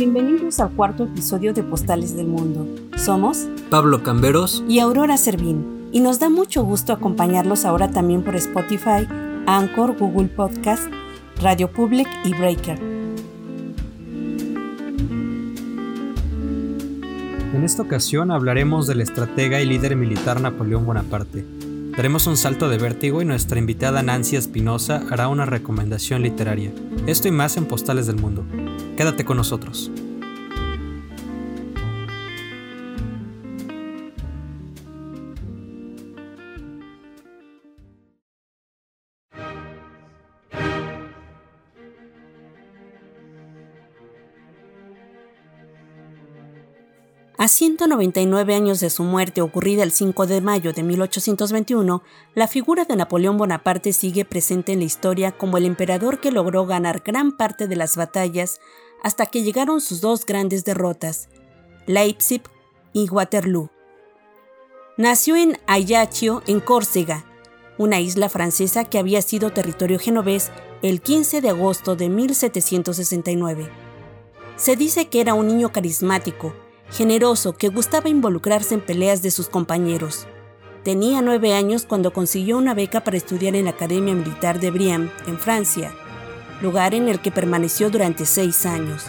Bienvenidos al cuarto episodio de Postales del Mundo. Somos Pablo Camberos y Aurora Servín, y nos da mucho gusto acompañarlos ahora también por Spotify, Anchor, Google Podcast, Radio Public y Breaker. En esta ocasión hablaremos del estratega y líder militar Napoleón Bonaparte. Daremos un salto de vértigo y nuestra invitada Nancy Espinosa hará una recomendación literaria. Esto y más en Postales del Mundo. Quédate con nosotros. 199 años de su muerte ocurrida el 5 de mayo de 1821, la figura de Napoleón Bonaparte sigue presente en la historia como el emperador que logró ganar gran parte de las batallas hasta que llegaron sus dos grandes derrotas, Leipzig y Waterloo. Nació en Ajaccio, en Córcega, una isla francesa que había sido territorio genovés el 15 de agosto de 1769. Se dice que era un niño carismático, generoso que gustaba involucrarse en peleas de sus compañeros. Tenía nueve años cuando consiguió una beca para estudiar en la Academia Militar de Briam, en Francia, lugar en el que permaneció durante seis años.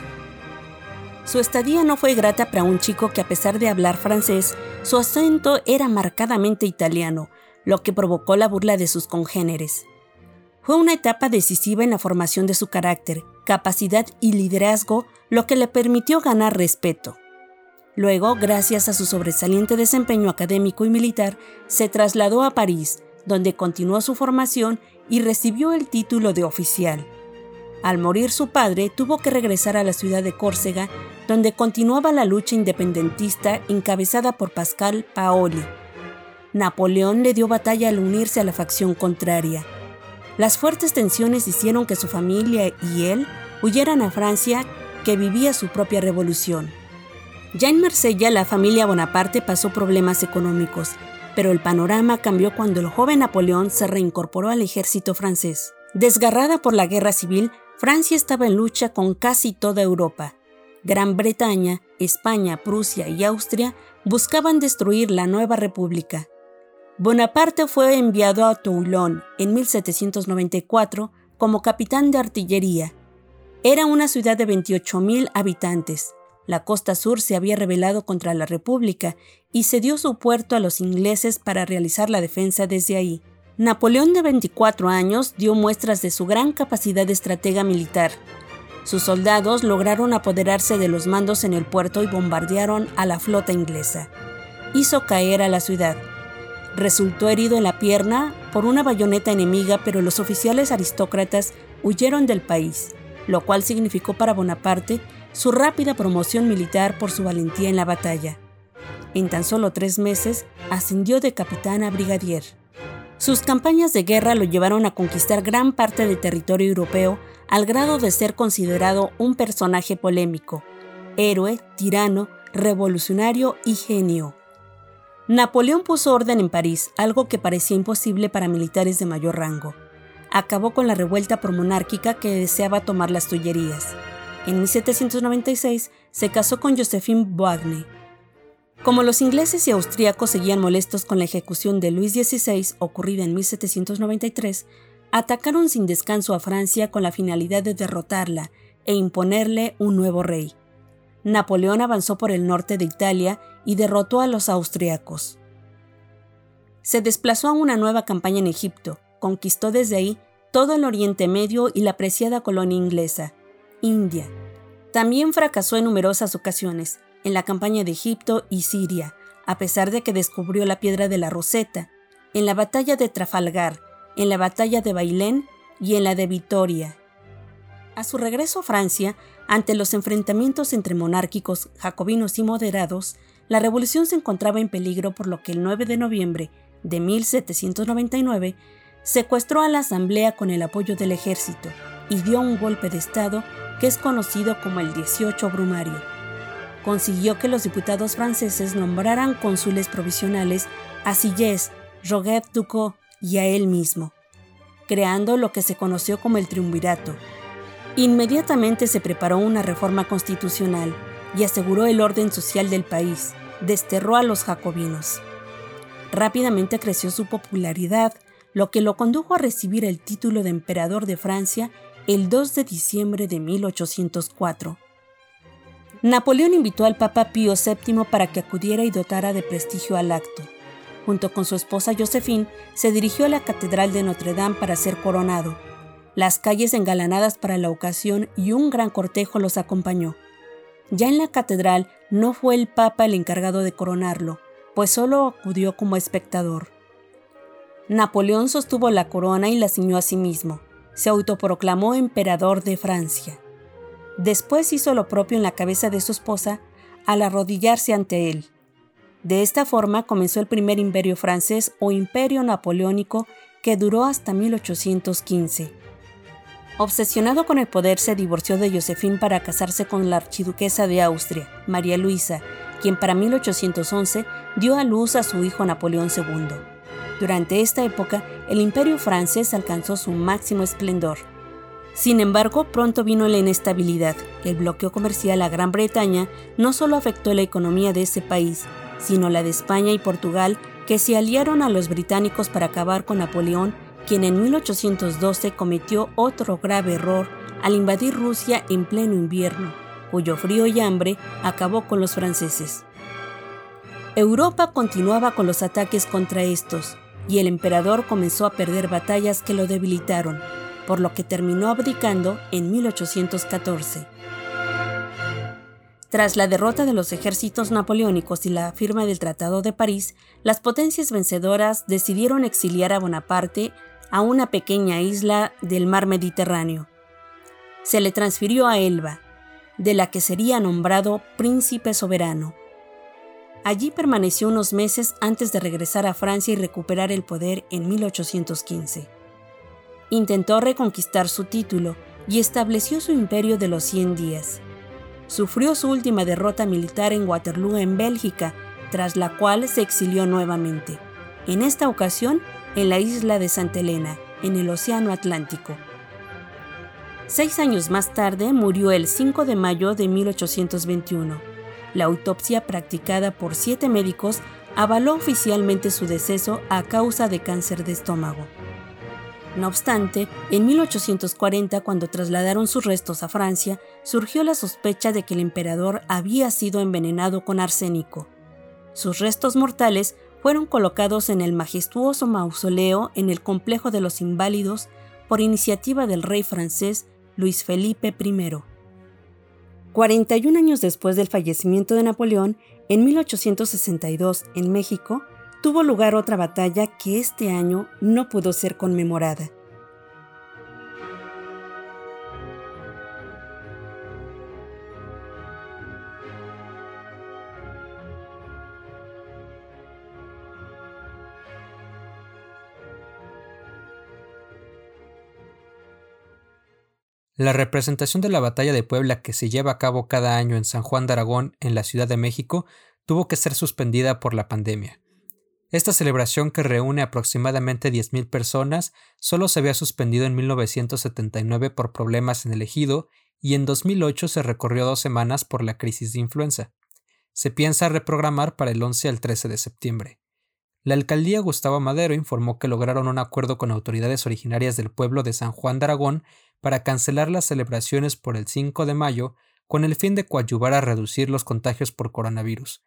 Su estadía no fue grata para un chico que a pesar de hablar francés, su acento era marcadamente italiano, lo que provocó la burla de sus congéneres. Fue una etapa decisiva en la formación de su carácter, capacidad y liderazgo, lo que le permitió ganar respeto. Luego, gracias a su sobresaliente desempeño académico y militar, se trasladó a París, donde continuó su formación y recibió el título de oficial. Al morir su padre, tuvo que regresar a la ciudad de Córcega, donde continuaba la lucha independentista encabezada por Pascal Paoli. Napoleón le dio batalla al unirse a la facción contraria. Las fuertes tensiones hicieron que su familia y él huyeran a Francia, que vivía su propia revolución. Ya en Marsella la familia Bonaparte pasó problemas económicos, pero el panorama cambió cuando el joven Napoleón se reincorporó al ejército francés. Desgarrada por la guerra civil, Francia estaba en lucha con casi toda Europa. Gran Bretaña, España, Prusia y Austria buscaban destruir la nueva república. Bonaparte fue enviado a Toulon en 1794 como capitán de artillería. Era una ciudad de 28.000 habitantes. La costa sur se había rebelado contra la República y cedió su puerto a los ingleses para realizar la defensa desde ahí. Napoleón de 24 años dio muestras de su gran capacidad de estratega militar. Sus soldados lograron apoderarse de los mandos en el puerto y bombardearon a la flota inglesa. Hizo caer a la ciudad. Resultó herido en la pierna por una bayoneta enemiga, pero los oficiales aristócratas huyeron del país, lo cual significó para Bonaparte su rápida promoción militar por su valentía en la batalla. En tan solo tres meses ascendió de capitán a brigadier. Sus campañas de guerra lo llevaron a conquistar gran parte del territorio europeo al grado de ser considerado un personaje polémico, héroe, tirano, revolucionario y genio. Napoleón puso orden en París, algo que parecía imposible para militares de mayor rango. Acabó con la revuelta promonárquica que deseaba tomar las Tullerías. En 1796 se casó con Josephine Beauharnais. Como los ingleses y austríacos seguían molestos con la ejecución de Luis XVI ocurrida en 1793, atacaron sin descanso a Francia con la finalidad de derrotarla e imponerle un nuevo rey. Napoleón avanzó por el norte de Italia y derrotó a los austriacos. Se desplazó a una nueva campaña en Egipto, conquistó desde ahí todo el Oriente Medio y la preciada colonia inglesa, India. También fracasó en numerosas ocasiones, en la campaña de Egipto y Siria, a pesar de que descubrió la piedra de la Roseta, en la batalla de Trafalgar, en la batalla de Bailén y en la de Vitoria. A su regreso a Francia, ante los enfrentamientos entre monárquicos, jacobinos y moderados, la revolución se encontraba en peligro por lo que el 9 de noviembre de 1799 secuestró a la Asamblea con el apoyo del ejército y dio un golpe de Estado que es conocido como el 18 Brumario. Consiguió que los diputados franceses nombraran cónsules provisionales a Sillés, Roget Ducot y a él mismo, creando lo que se conoció como el triunvirato. Inmediatamente se preparó una reforma constitucional y aseguró el orden social del país, desterró a los jacobinos. Rápidamente creció su popularidad, lo que lo condujo a recibir el título de emperador de Francia el 2 de diciembre de 1804. Napoleón invitó al Papa Pío VII para que acudiera y dotara de prestigio al acto. Junto con su esposa Josephine, se dirigió a la Catedral de Notre Dame para ser coronado. Las calles engalanadas para la ocasión y un gran cortejo los acompañó. Ya en la catedral no fue el Papa el encargado de coronarlo, pues solo acudió como espectador. Napoleón sostuvo la corona y la ciñó a sí mismo. Se autoproclamó emperador de Francia. Después hizo lo propio en la cabeza de su esposa al arrodillarse ante él. De esta forma comenzó el primer imperio francés o imperio napoleónico que duró hasta 1815. Obsesionado con el poder, se divorció de Josephine para casarse con la archiduquesa de Austria, María Luisa, quien para 1811 dio a luz a su hijo Napoleón II. Durante esta época, el imperio francés alcanzó su máximo esplendor. Sin embargo, pronto vino la inestabilidad. El bloqueo comercial a Gran Bretaña no solo afectó la economía de ese país, sino la de España y Portugal, que se aliaron a los británicos para acabar con Napoleón, quien en 1812 cometió otro grave error al invadir Rusia en pleno invierno, cuyo frío y hambre acabó con los franceses. Europa continuaba con los ataques contra estos, y el emperador comenzó a perder batallas que lo debilitaron, por lo que terminó abdicando en 1814. Tras la derrota de los ejércitos napoleónicos y la firma del Tratado de París, las potencias vencedoras decidieron exiliar a Bonaparte a una pequeña isla del mar Mediterráneo. Se le transfirió a Elba, de la que sería nombrado príncipe soberano. Allí permaneció unos meses antes de regresar a Francia y recuperar el poder en 1815 intentó reconquistar su título y estableció su imperio de los 100 días. Sufrió su última derrota militar en Waterloo, en Bélgica, tras la cual se exilió nuevamente, en esta ocasión en la isla de Santa Elena, en el Océano Atlántico. Seis años más tarde murió el 5 de mayo de 1821. La autopsia practicada por siete médicos avaló oficialmente su deceso a causa de cáncer de estómago. No obstante, en 1840, cuando trasladaron sus restos a Francia, surgió la sospecha de que el emperador había sido envenenado con arsénico. Sus restos mortales fueron colocados en el majestuoso mausoleo en el complejo de los inválidos por iniciativa del rey francés Luis Felipe I. 41 años después del fallecimiento de Napoleón, en 1862, en México, tuvo lugar otra batalla que este año no pudo ser conmemorada. La representación de la Batalla de Puebla que se lleva a cabo cada año en San Juan de Aragón, en la Ciudad de México, tuvo que ser suspendida por la pandemia. Esta celebración, que reúne aproximadamente 10.000 personas, solo se había suspendido en 1979 por problemas en el ejido y en 2008 se recorrió dos semanas por la crisis de influenza. Se piensa reprogramar para el 11 al 13 de septiembre. La alcaldía Gustavo Madero informó que lograron un acuerdo con autoridades originarias del pueblo de San Juan de Aragón para cancelar las celebraciones por el 5 de mayo con el fin de coadyuvar a reducir los contagios por coronavirus.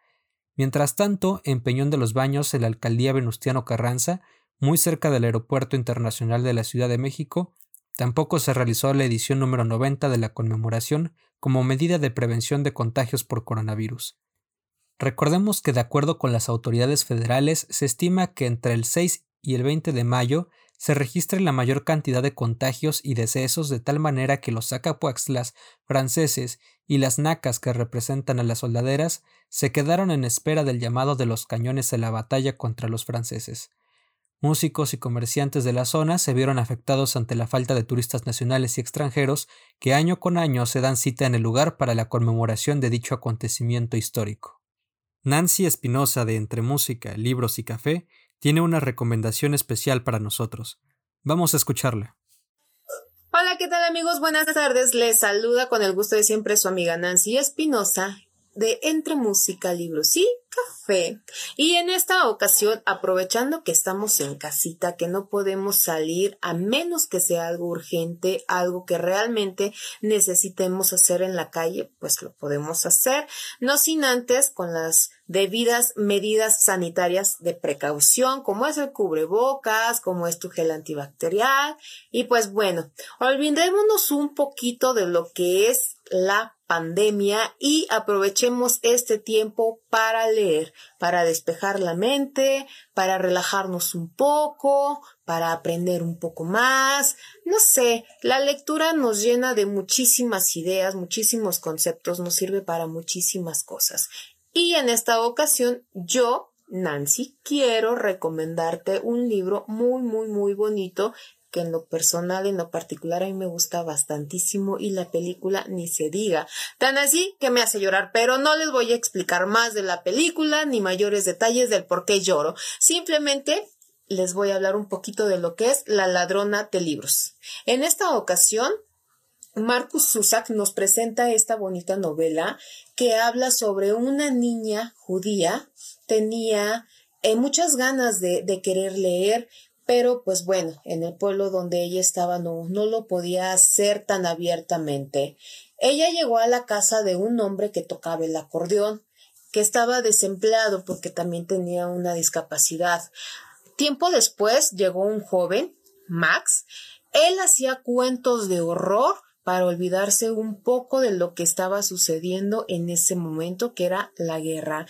Mientras tanto, en Peñón de los Baños, en la alcaldía Venustiano Carranza, muy cerca del Aeropuerto Internacional de la Ciudad de México, tampoco se realizó la edición número 90 de la conmemoración como medida de prevención de contagios por coronavirus. Recordemos que de acuerdo con las autoridades federales se estima que entre el 6 y el 20 de mayo se registre la mayor cantidad de contagios y decesos de tal manera que los sacapuaxtlas franceses y las nacas que representan a las soldaderas se quedaron en espera del llamado de los cañones en la batalla contra los franceses. Músicos y comerciantes de la zona se vieron afectados ante la falta de turistas nacionales y extranjeros que año con año se dan cita en el lugar para la conmemoración de dicho acontecimiento histórico. Nancy Espinosa de Entre Música, Libros y Café tiene una recomendación especial para nosotros. Vamos a escucharla. Hola, ¿qué tal amigos? Buenas tardes. Les saluda con el gusto de siempre su amiga Nancy Espinosa de Entre Música, Libros y Café. Y en esta ocasión, aprovechando que estamos en casita, que no podemos salir a menos que sea algo urgente, algo que realmente necesitemos hacer en la calle, pues lo podemos hacer, no sin antes con las debidas medidas sanitarias de precaución, como es el cubrebocas, como es tu gel antibacterial. Y pues bueno, olvidémonos un poquito de lo que es la pandemia y aprovechemos este tiempo para leer, para despejar la mente, para relajarnos un poco, para aprender un poco más. No sé, la lectura nos llena de muchísimas ideas, muchísimos conceptos, nos sirve para muchísimas cosas. Y en esta ocasión yo Nancy, quiero recomendarte un libro muy, muy, muy bonito que en lo personal, en lo particular, a mí me gusta bastantísimo y la película ni se diga. Tan así que me hace llorar, pero no les voy a explicar más de la película ni mayores detalles del por qué lloro. Simplemente les voy a hablar un poquito de lo que es La ladrona de libros. En esta ocasión, Marcus Zusak nos presenta esta bonita novela que habla sobre una niña judía, tenía eh, muchas ganas de, de, querer leer, pero pues bueno, en el pueblo donde ella estaba no, no lo podía hacer tan abiertamente. Ella llegó a la casa de un hombre que tocaba el acordeón, que estaba desempleado porque también tenía una discapacidad. Tiempo después llegó un joven, Max. Él hacía cuentos de horror para olvidarse un poco de lo que estaba sucediendo en ese momento, que era la guerra.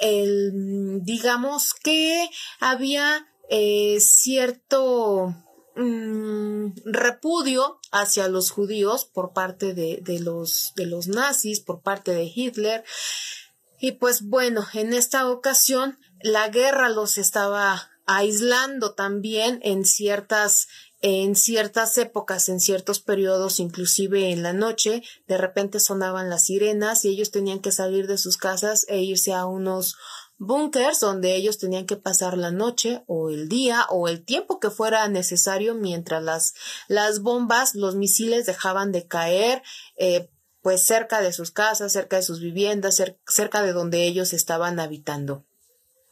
El, digamos que había eh, cierto mm, repudio hacia los judíos por parte de, de, los, de los nazis, por parte de Hitler. Y pues bueno, en esta ocasión la guerra los estaba aislando también en ciertas en ciertas épocas, en ciertos periodos, inclusive en la noche, de repente sonaban las sirenas y ellos tenían que salir de sus casas e irse a unos bunkers donde ellos tenían que pasar la noche o el día o el tiempo que fuera necesario mientras las, las bombas, los misiles dejaban de caer, eh, pues cerca de sus casas, cerca de sus viviendas, cerca de donde ellos estaban habitando.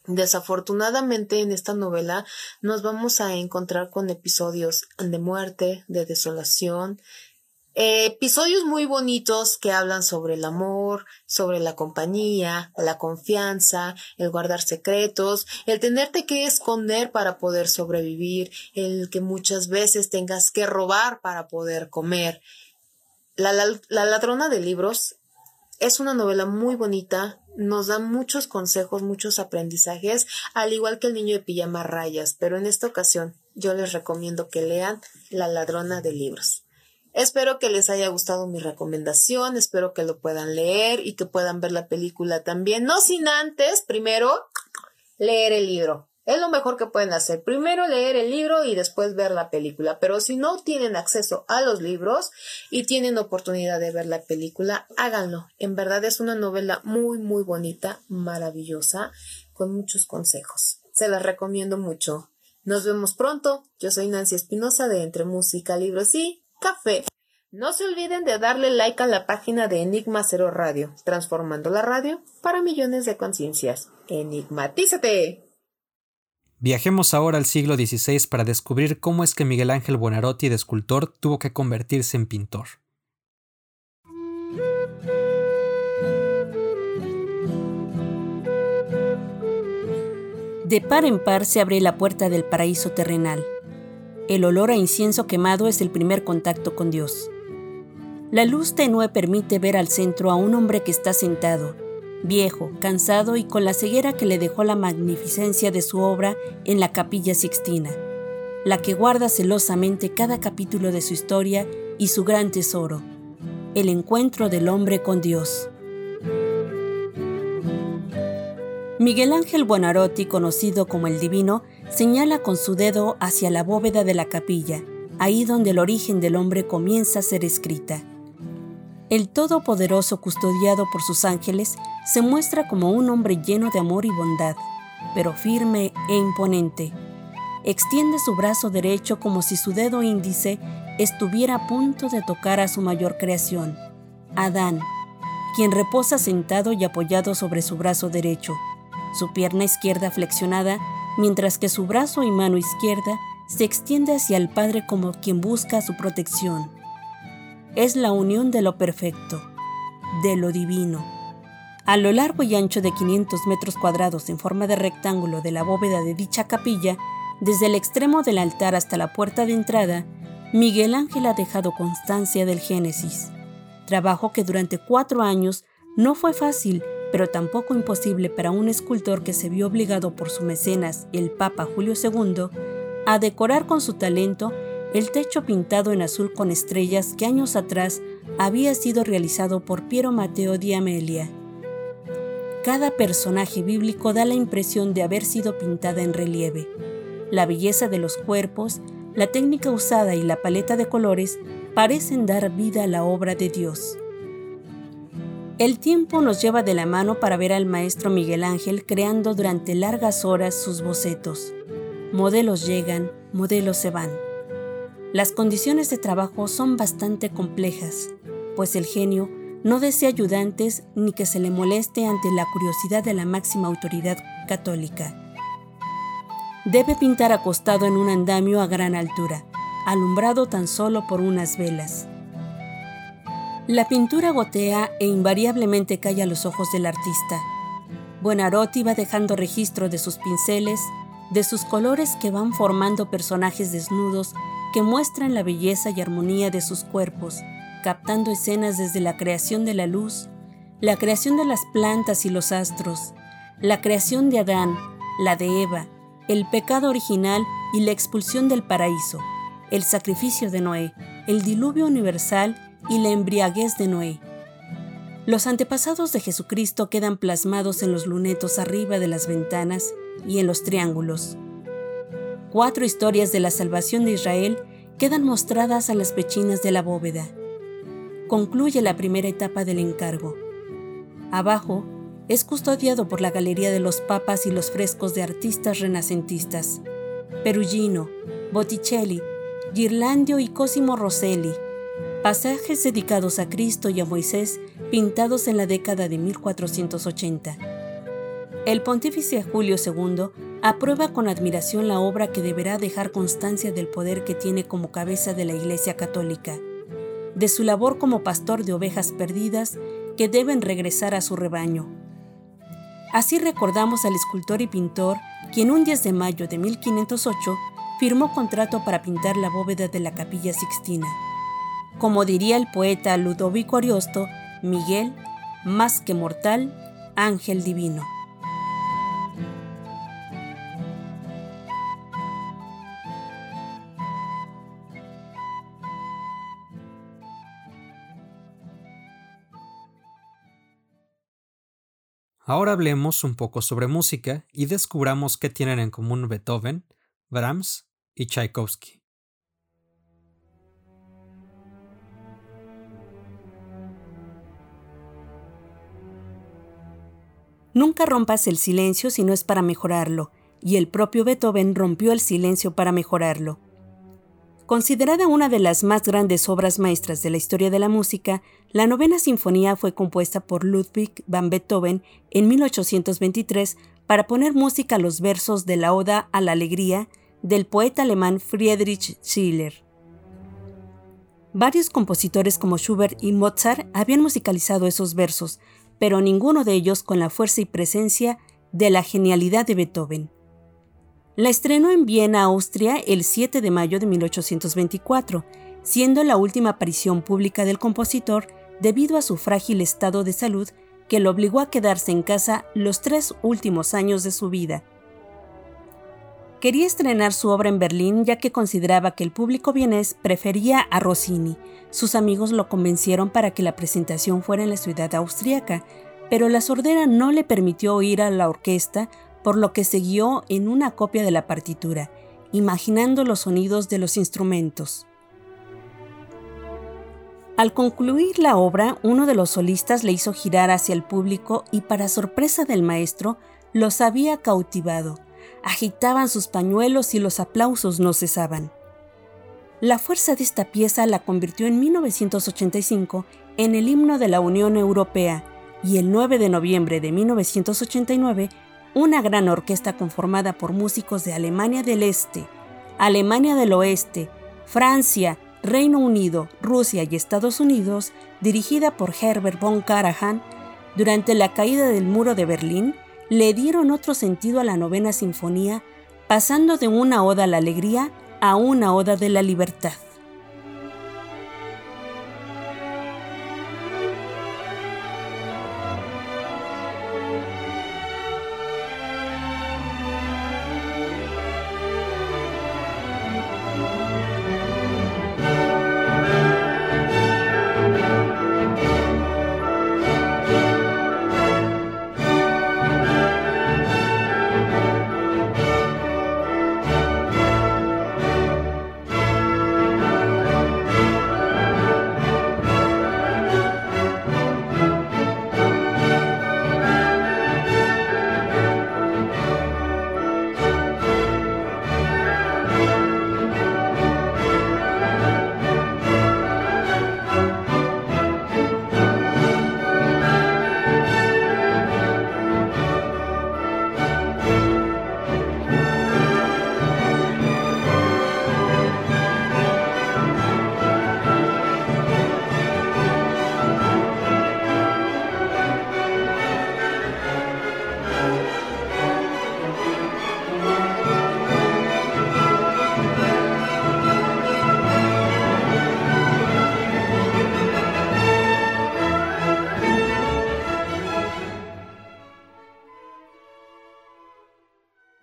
Desafortunadamente en esta novela nos vamos a encontrar con episodios de muerte, de desolación, episodios muy bonitos que hablan sobre el amor, sobre la compañía, la confianza, el guardar secretos, el tenerte que esconder para poder sobrevivir, el que muchas veces tengas que robar para poder comer. La, la, ladrona de libros es una novela muy bonita, nos da muchos consejos, muchos aprendizajes, al igual que el niño de pijama rayas, pero en esta ocasión yo les recomiendo que lean La ladrona de libros. Espero que les haya gustado mi recomendación, espero que lo puedan leer y que puedan ver la película también, no sin antes, primero, leer el libro. Es lo mejor que pueden hacer. Primero leer el libro y después ver la película. Pero si no tienen acceso a los libros y tienen oportunidad de ver la película, háganlo. En verdad es una novela muy, muy bonita, maravillosa, con muchos consejos. Se las recomiendo mucho. Nos vemos pronto. Yo soy Nancy Espinosa de Entre Música, Libros y café. No se olviden de darle like a la página de Enigma Cero Radio, transformando la radio para millones de conciencias. ¡Enigmatízate! Viajemos ahora al siglo XVI para descubrir cómo es que Miguel Ángel Buonarroti de escultor tuvo que convertirse en pintor. De par en par se abre la puerta del paraíso terrenal el olor a incienso quemado es el primer contacto con Dios. La luz tenue permite ver al centro a un hombre que está sentado, viejo, cansado y con la ceguera que le dejó la magnificencia de su obra en la capilla sixtina, la que guarda celosamente cada capítulo de su historia y su gran tesoro, el encuentro del hombre con Dios. Miguel Ángel Buonarroti, conocido como el Divino, señala con su dedo hacia la bóveda de la capilla, ahí donde el origen del hombre comienza a ser escrita. El Todopoderoso, custodiado por sus ángeles, se muestra como un hombre lleno de amor y bondad, pero firme e imponente. Extiende su brazo derecho como si su dedo índice estuviera a punto de tocar a su mayor creación, Adán, quien reposa sentado y apoyado sobre su brazo derecho, su pierna izquierda flexionada, mientras que su brazo y mano izquierda se extiende hacia el Padre como quien busca su protección. Es la unión de lo perfecto, de lo divino. A lo largo y ancho de 500 metros cuadrados en forma de rectángulo de la bóveda de dicha capilla, desde el extremo del altar hasta la puerta de entrada, Miguel Ángel ha dejado constancia del Génesis, trabajo que durante cuatro años no fue fácil, pero tampoco imposible para un escultor que se vio obligado por su mecenas, el Papa Julio II, a decorar con su talento el techo pintado en azul con estrellas que años atrás había sido realizado por Piero Matteo di Amelia. Cada personaje bíblico da la impresión de haber sido pintada en relieve. La belleza de los cuerpos, la técnica usada y la paleta de colores parecen dar vida a la obra de Dios. El tiempo nos lleva de la mano para ver al maestro Miguel Ángel creando durante largas horas sus bocetos. Modelos llegan, modelos se van. Las condiciones de trabajo son bastante complejas, pues el genio no desea ayudantes ni que se le moleste ante la curiosidad de la máxima autoridad católica. Debe pintar acostado en un andamio a gran altura, alumbrado tan solo por unas velas. La pintura gotea e invariablemente cae a los ojos del artista. Buonarroti va dejando registro de sus pinceles, de sus colores que van formando personajes desnudos que muestran la belleza y armonía de sus cuerpos, captando escenas desde la creación de la luz, la creación de las plantas y los astros, la creación de Adán, la de Eva, el pecado original y la expulsión del paraíso, el sacrificio de Noé, el diluvio universal y la embriaguez de Noé. Los antepasados de Jesucristo quedan plasmados en los lunetos arriba de las ventanas y en los triángulos. Cuatro historias de la salvación de Israel quedan mostradas a las pechinas de la bóveda. Concluye la primera etapa del encargo. Abajo es custodiado por la Galería de los Papas y los frescos de artistas renacentistas. Perugino, Botticelli, Girlandio y Cosimo Rosselli. Pasajes dedicados a Cristo y a Moisés pintados en la década de 1480. El pontífice Julio II aprueba con admiración la obra que deberá dejar constancia del poder que tiene como cabeza de la Iglesia Católica, de su labor como pastor de ovejas perdidas que deben regresar a su rebaño. Así recordamos al escultor y pintor quien un 10 de mayo de 1508 firmó contrato para pintar la bóveda de la capilla Sixtina. Como diría el poeta Ludovico Ariosto, Miguel, más que mortal, ángel divino. Ahora hablemos un poco sobre música y descubramos qué tienen en común Beethoven, Brahms y Tchaikovsky. Nunca rompas el silencio si no es para mejorarlo, y el propio Beethoven rompió el silencio para mejorarlo. Considerada una de las más grandes obras maestras de la historia de la música, la novena sinfonía fue compuesta por Ludwig van Beethoven en 1823 para poner música a los versos de la Oda a la Alegría del poeta alemán Friedrich Schiller. Varios compositores como Schubert y Mozart habían musicalizado esos versos, pero ninguno de ellos con la fuerza y presencia de la genialidad de Beethoven. La estrenó en Viena, Austria, el 7 de mayo de 1824, siendo la última aparición pública del compositor debido a su frágil estado de salud que lo obligó a quedarse en casa los tres últimos años de su vida. Quería estrenar su obra en Berlín ya que consideraba que el público vienés prefería a Rossini. Sus amigos lo convencieron para que la presentación fuera en la ciudad austríaca, pero la sordera no le permitió oír a la orquesta, por lo que siguió en una copia de la partitura, imaginando los sonidos de los instrumentos. Al concluir la obra, uno de los solistas le hizo girar hacia el público y para sorpresa del maestro, los había cautivado agitaban sus pañuelos y los aplausos no cesaban. La fuerza de esta pieza la convirtió en 1985 en el himno de la Unión Europea y el 9 de noviembre de 1989 una gran orquesta conformada por músicos de Alemania del Este, Alemania del Oeste, Francia, Reino Unido, Rusia y Estados Unidos, dirigida por Herbert von Karajan, durante la caída del muro de Berlín, le dieron otro sentido a la novena sinfonía, pasando de una oda a la alegría a una oda de la libertad.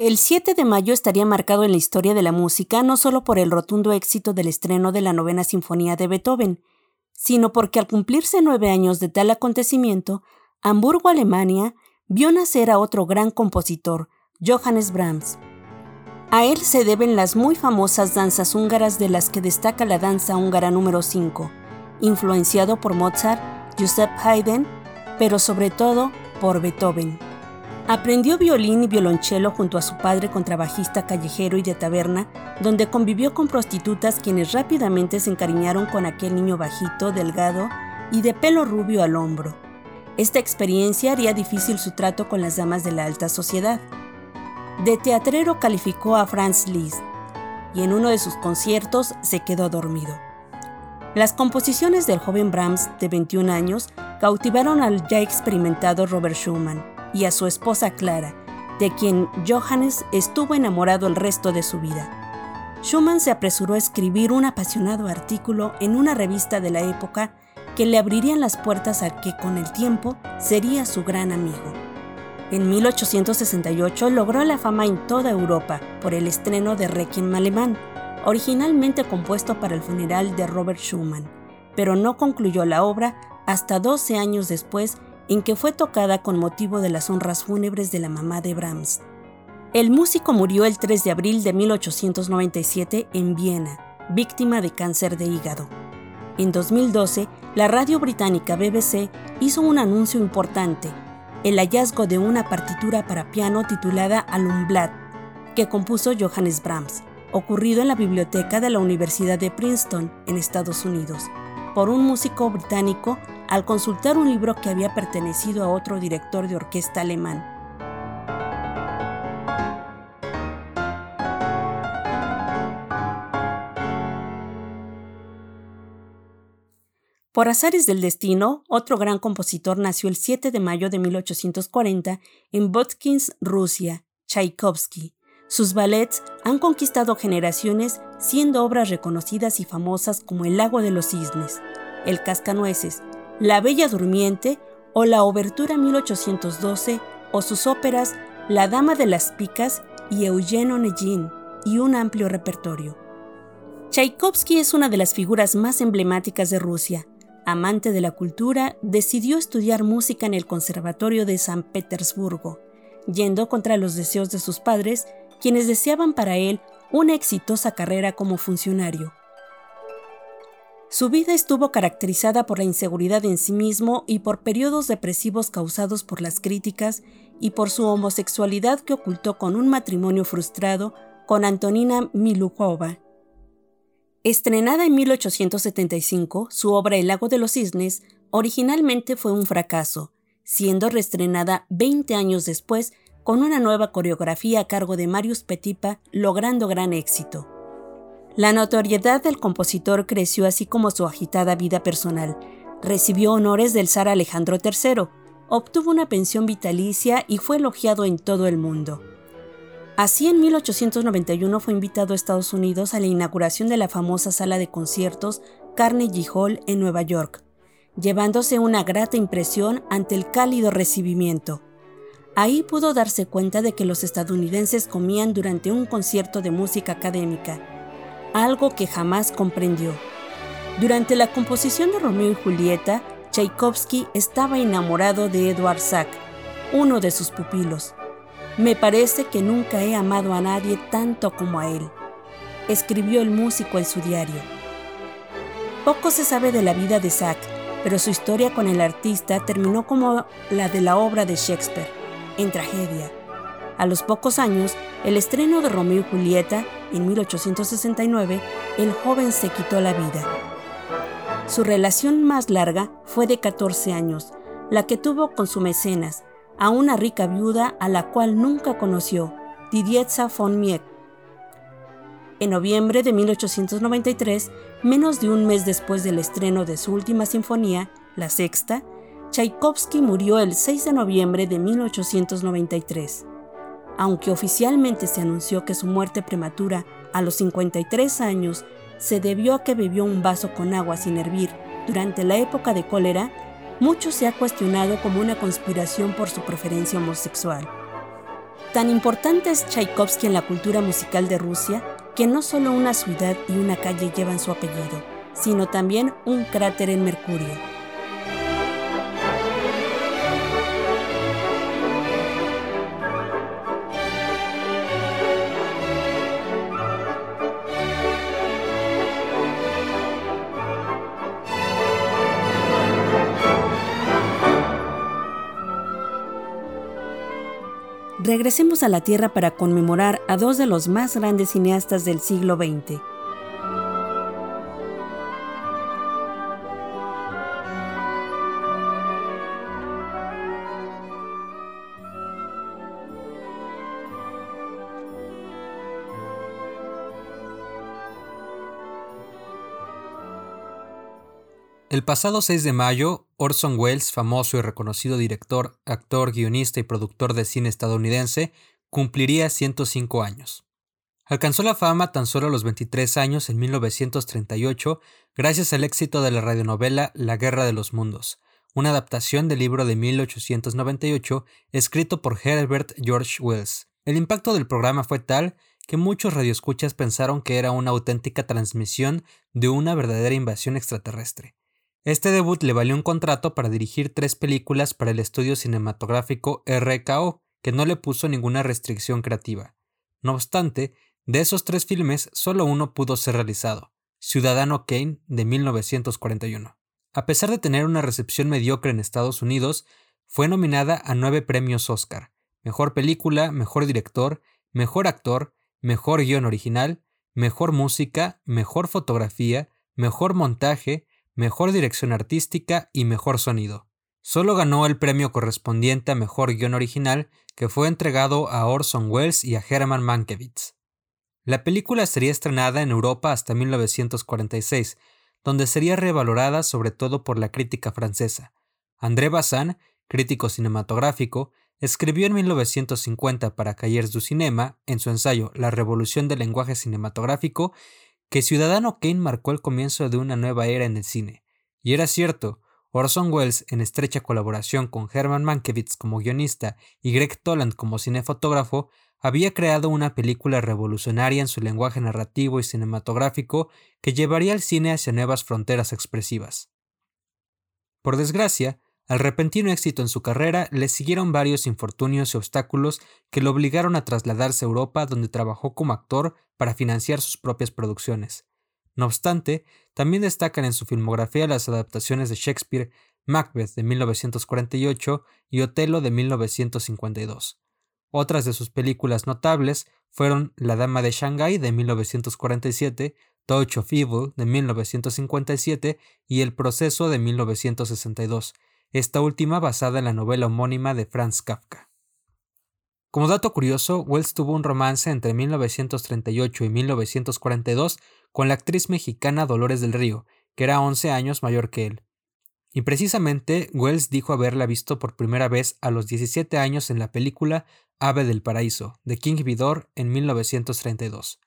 El 7 de mayo estaría marcado en la historia de la música no solo por el rotundo éxito del estreno de la novena sinfonía de Beethoven, sino porque al cumplirse nueve años de tal acontecimiento, Hamburgo, Alemania, vio nacer a otro gran compositor, Johannes Brahms. A él se deben las muy famosas danzas húngaras de las que destaca la danza húngara número 5, influenciado por Mozart, Joseph Haydn, pero sobre todo por Beethoven. Aprendió violín y violonchelo junto a su padre contrabajista callejero y de taberna, donde convivió con prostitutas quienes rápidamente se encariñaron con aquel niño bajito, delgado y de pelo rubio al hombro. Esta experiencia haría difícil su trato con las damas de la alta sociedad. De teatrero calificó a Franz Liszt y en uno de sus conciertos se quedó dormido. Las composiciones del joven Brahms, de 21 años, cautivaron al ya experimentado Robert Schumann y a su esposa Clara, de quien Johannes estuvo enamorado el resto de su vida. Schumann se apresuró a escribir un apasionado artículo en una revista de la época que le abrirían las puertas al que con el tiempo sería su gran amigo. En 1868 logró la fama en toda Europa por el estreno de Requiem alemán, originalmente compuesto para el funeral de Robert Schumann, pero no concluyó la obra hasta 12 años después en que fue tocada con motivo de las honras fúnebres de la mamá de Brahms. El músico murió el 3 de abril de 1897 en Viena, víctima de cáncer de hígado. En 2012, la radio británica BBC hizo un anuncio importante, el hallazgo de una partitura para piano titulada Alumblat, que compuso Johannes Brahms, ocurrido en la biblioteca de la Universidad de Princeton, en Estados Unidos, por un músico británico al consultar un libro que había pertenecido a otro director de orquesta alemán. Por azares del destino, otro gran compositor nació el 7 de mayo de 1840 en Botkins, Rusia, Tchaikovsky. Sus ballets han conquistado generaciones siendo obras reconocidas y famosas como El lago de los cisnes, El cascanueces, la Bella Durmiente o la Obertura 1812 o sus óperas La Dama de las Picas y Eugene Onegin y un amplio repertorio. Tchaikovsky es una de las figuras más emblemáticas de Rusia. Amante de la cultura, decidió estudiar música en el Conservatorio de San Petersburgo, yendo contra los deseos de sus padres, quienes deseaban para él una exitosa carrera como funcionario. Su vida estuvo caracterizada por la inseguridad en sí mismo y por periodos depresivos causados por las críticas y por su homosexualidad que ocultó con un matrimonio frustrado con Antonina Milukova. Estrenada en 1875, su obra El lago de los cisnes originalmente fue un fracaso, siendo reestrenada 20 años después con una nueva coreografía a cargo de Marius Petipa, logrando gran éxito. La notoriedad del compositor creció así como su agitada vida personal. Recibió honores del zar Alejandro III, obtuvo una pensión vitalicia y fue elogiado en todo el mundo. Así, en 1891 fue invitado a Estados Unidos a la inauguración de la famosa sala de conciertos Carnegie Hall en Nueva York, llevándose una grata impresión ante el cálido recibimiento. Ahí pudo darse cuenta de que los estadounidenses comían durante un concierto de música académica, algo que jamás comprendió. Durante la composición de Romeo y Julieta, Tchaikovsky estaba enamorado de Edward Sack, uno de sus pupilos. Me parece que nunca he amado a nadie tanto como a él, escribió el músico en su diario. Poco se sabe de la vida de Sack, pero su historia con el artista terminó como la de la obra de Shakespeare, en tragedia. A los pocos años, el estreno de Romeo y Julieta, en 1869, el joven se quitó la vida. Su relación más larga fue de 14 años, la que tuvo con su mecenas, a una rica viuda a la cual nunca conoció, Didietza von Miek. En noviembre de 1893, menos de un mes después del estreno de su última sinfonía, la sexta, Tchaikovsky murió el 6 de noviembre de 1893. Aunque oficialmente se anunció que su muerte prematura a los 53 años se debió a que bebió un vaso con agua sin hervir durante la época de cólera, mucho se ha cuestionado como una conspiración por su preferencia homosexual. Tan importante es Tchaikovsky en la cultura musical de Rusia que no solo una ciudad y una calle llevan su apellido, sino también un cráter en Mercurio. Regresemos a la Tierra para conmemorar a dos de los más grandes cineastas del siglo XX. El pasado 6 de mayo, Orson Welles, famoso y reconocido director, actor, guionista y productor de cine estadounidense, cumpliría 105 años. Alcanzó la fama tan solo a los 23 años en 1938 gracias al éxito de la radionovela La Guerra de los Mundos, una adaptación del libro de 1898 escrito por Herbert George Wells. El impacto del programa fue tal que muchos radioescuchas pensaron que era una auténtica transmisión de una verdadera invasión extraterrestre. Este debut le valió un contrato para dirigir tres películas para el estudio cinematográfico RKO, que no le puso ninguna restricción creativa. No obstante, de esos tres filmes, solo uno pudo ser realizado, Ciudadano Kane, de 1941. A pesar de tener una recepción mediocre en Estados Unidos, fue nominada a nueve premios Oscar, Mejor Película, Mejor Director, Mejor Actor, Mejor Guión Original, Mejor Música, Mejor Fotografía, Mejor Montaje, Mejor Dirección Artística y Mejor Sonido. Solo ganó el premio correspondiente a Mejor Guión Original, que fue entregado a Orson Welles y a Herman Mankiewicz. La película sería estrenada en Europa hasta 1946, donde sería revalorada sobre todo por la crítica francesa. André Bazin, crítico cinematográfico, escribió en 1950 para Cahiers du Cinema, en su ensayo La revolución del lenguaje cinematográfico, que Ciudadano Kane marcó el comienzo de una nueva era en el cine. Y era cierto, Orson Welles, en estrecha colaboración con Herman Mankiewicz como guionista y Greg Toland como cinefotógrafo, había creado una película revolucionaria en su lenguaje narrativo y cinematográfico que llevaría al cine hacia nuevas fronteras expresivas. Por desgracia, al repentino éxito en su carrera le siguieron varios infortunios y obstáculos que lo obligaron a trasladarse a Europa donde trabajó como actor para financiar sus propias producciones. No obstante, también destacan en su filmografía las adaptaciones de Shakespeare, Macbeth de 1948 y Otelo de 1952. Otras de sus películas notables fueron La Dama de Shanghái de 1947, Touch of Evil de 1957 y El proceso de 1962, esta última basada en la novela homónima de Franz Kafka. Como dato curioso, Wells tuvo un romance entre 1938 y 1942 con la actriz mexicana Dolores del Río, que era 11 años mayor que él. Y precisamente Wells dijo haberla visto por primera vez a los 17 años en la película Ave del Paraíso, de King Vidor en 1932.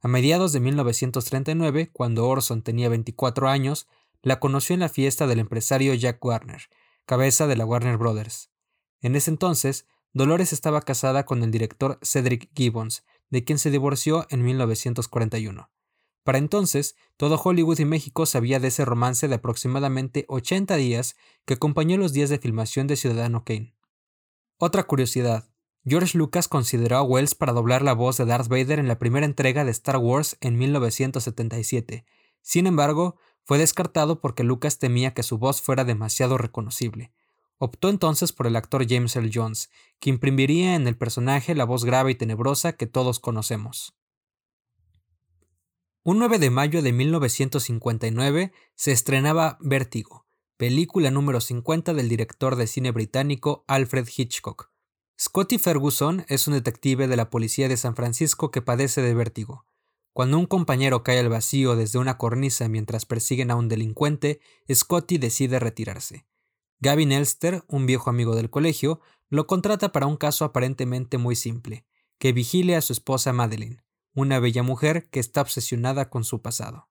A mediados de 1939, cuando Orson tenía 24 años, la conoció en la fiesta del empresario Jack Warner, cabeza de la Warner Brothers. En ese entonces, Dolores estaba casada con el director Cedric Gibbons, de quien se divorció en 1941. Para entonces, todo Hollywood y México sabía de ese romance de aproximadamente 80 días que acompañó los días de filmación de Ciudadano Kane. Otra curiosidad, George Lucas consideró a Wells para doblar la voz de Darth Vader en la primera entrega de Star Wars en 1977. Sin embargo, fue descartado porque Lucas temía que su voz fuera demasiado reconocible. Optó entonces por el actor James Earl Jones, que imprimiría en el personaje la voz grave y tenebrosa que todos conocemos. Un 9 de mayo de 1959 se estrenaba Vértigo, película número 50 del director de cine británico Alfred Hitchcock, Scotty Ferguson es un detective de la policía de San Francisco que padece de vértigo. Cuando un compañero cae al vacío desde una cornisa mientras persiguen a un delincuente, Scotty decide retirarse. Gavin Elster, un viejo amigo del colegio, lo contrata para un caso aparentemente muy simple, que vigile a su esposa Madeline, una bella mujer que está obsesionada con su pasado.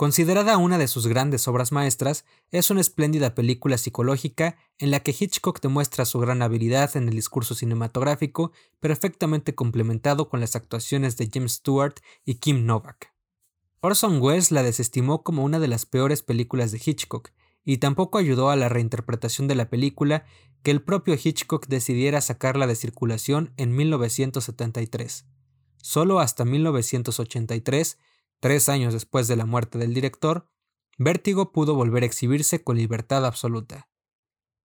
Considerada una de sus grandes obras maestras, es una espléndida película psicológica en la que Hitchcock demuestra su gran habilidad en el discurso cinematográfico, perfectamente complementado con las actuaciones de James Stewart y Kim Novak. Orson Welles la desestimó como una de las peores películas de Hitchcock, y tampoco ayudó a la reinterpretación de la película que el propio Hitchcock decidiera sacarla de circulación en 1973. Solo hasta 1983 Tres años después de la muerte del director, Vértigo pudo volver a exhibirse con libertad absoluta.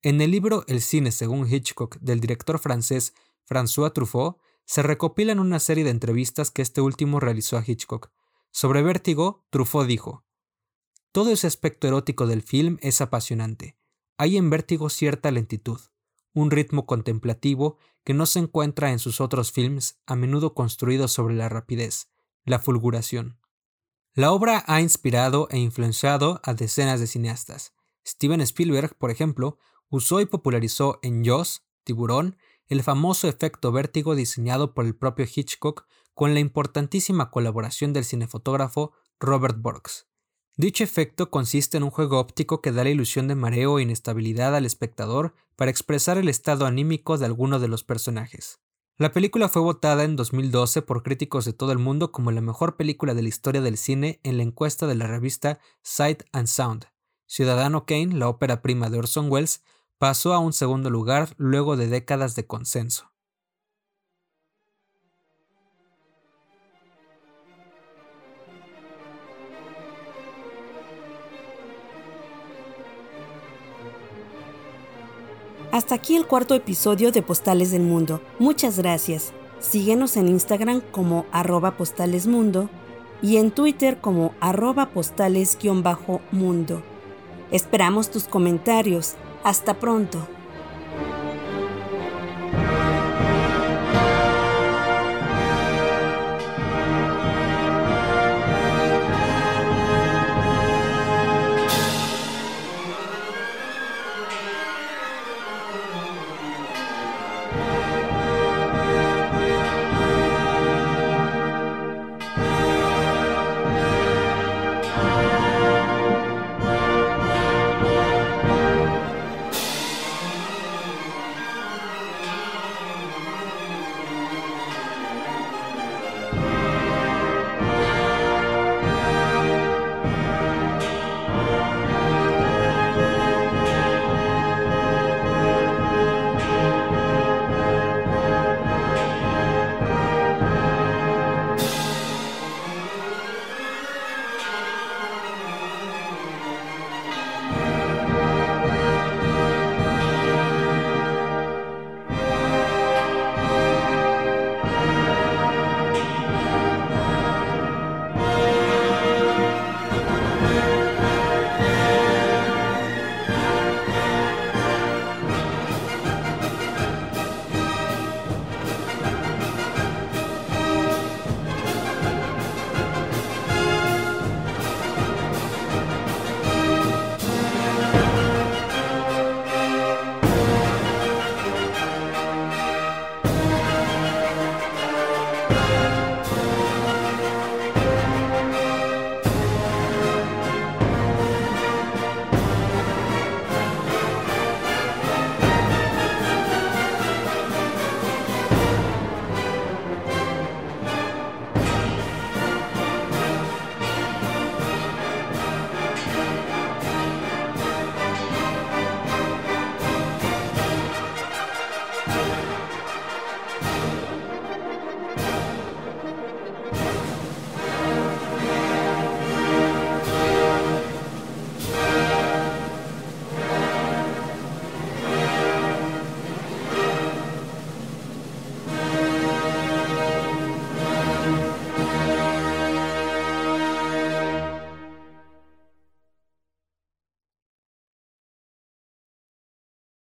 En el libro El cine según Hitchcock del director francés François Truffaut se recopilan una serie de entrevistas que este último realizó a Hitchcock. Sobre Vértigo, Truffaut dijo: Todo ese aspecto erótico del film es apasionante. Hay en Vértigo cierta lentitud, un ritmo contemplativo que no se encuentra en sus otros films, a menudo construidos sobre la rapidez, la fulguración. La obra ha inspirado e influenciado a decenas de cineastas. Steven Spielberg, por ejemplo, usó y popularizó en Jaws, Tiburón, el famoso efecto vértigo diseñado por el propio Hitchcock con la importantísima colaboración del cinefotógrafo Robert Borks. Dicho efecto consiste en un juego óptico que da la ilusión de mareo e inestabilidad al espectador para expresar el estado anímico de alguno de los personajes. La película fue votada en 2012 por críticos de todo el mundo como la mejor película de la historia del cine en la encuesta de la revista Sight and Sound. Ciudadano Kane, la ópera prima de Orson Welles, pasó a un segundo lugar luego de décadas de consenso. Hasta aquí el cuarto episodio de Postales del Mundo. Muchas gracias. Síguenos en Instagram como arroba postalesmundo y en Twitter como arroba postales-mundo. Esperamos tus comentarios. Hasta pronto.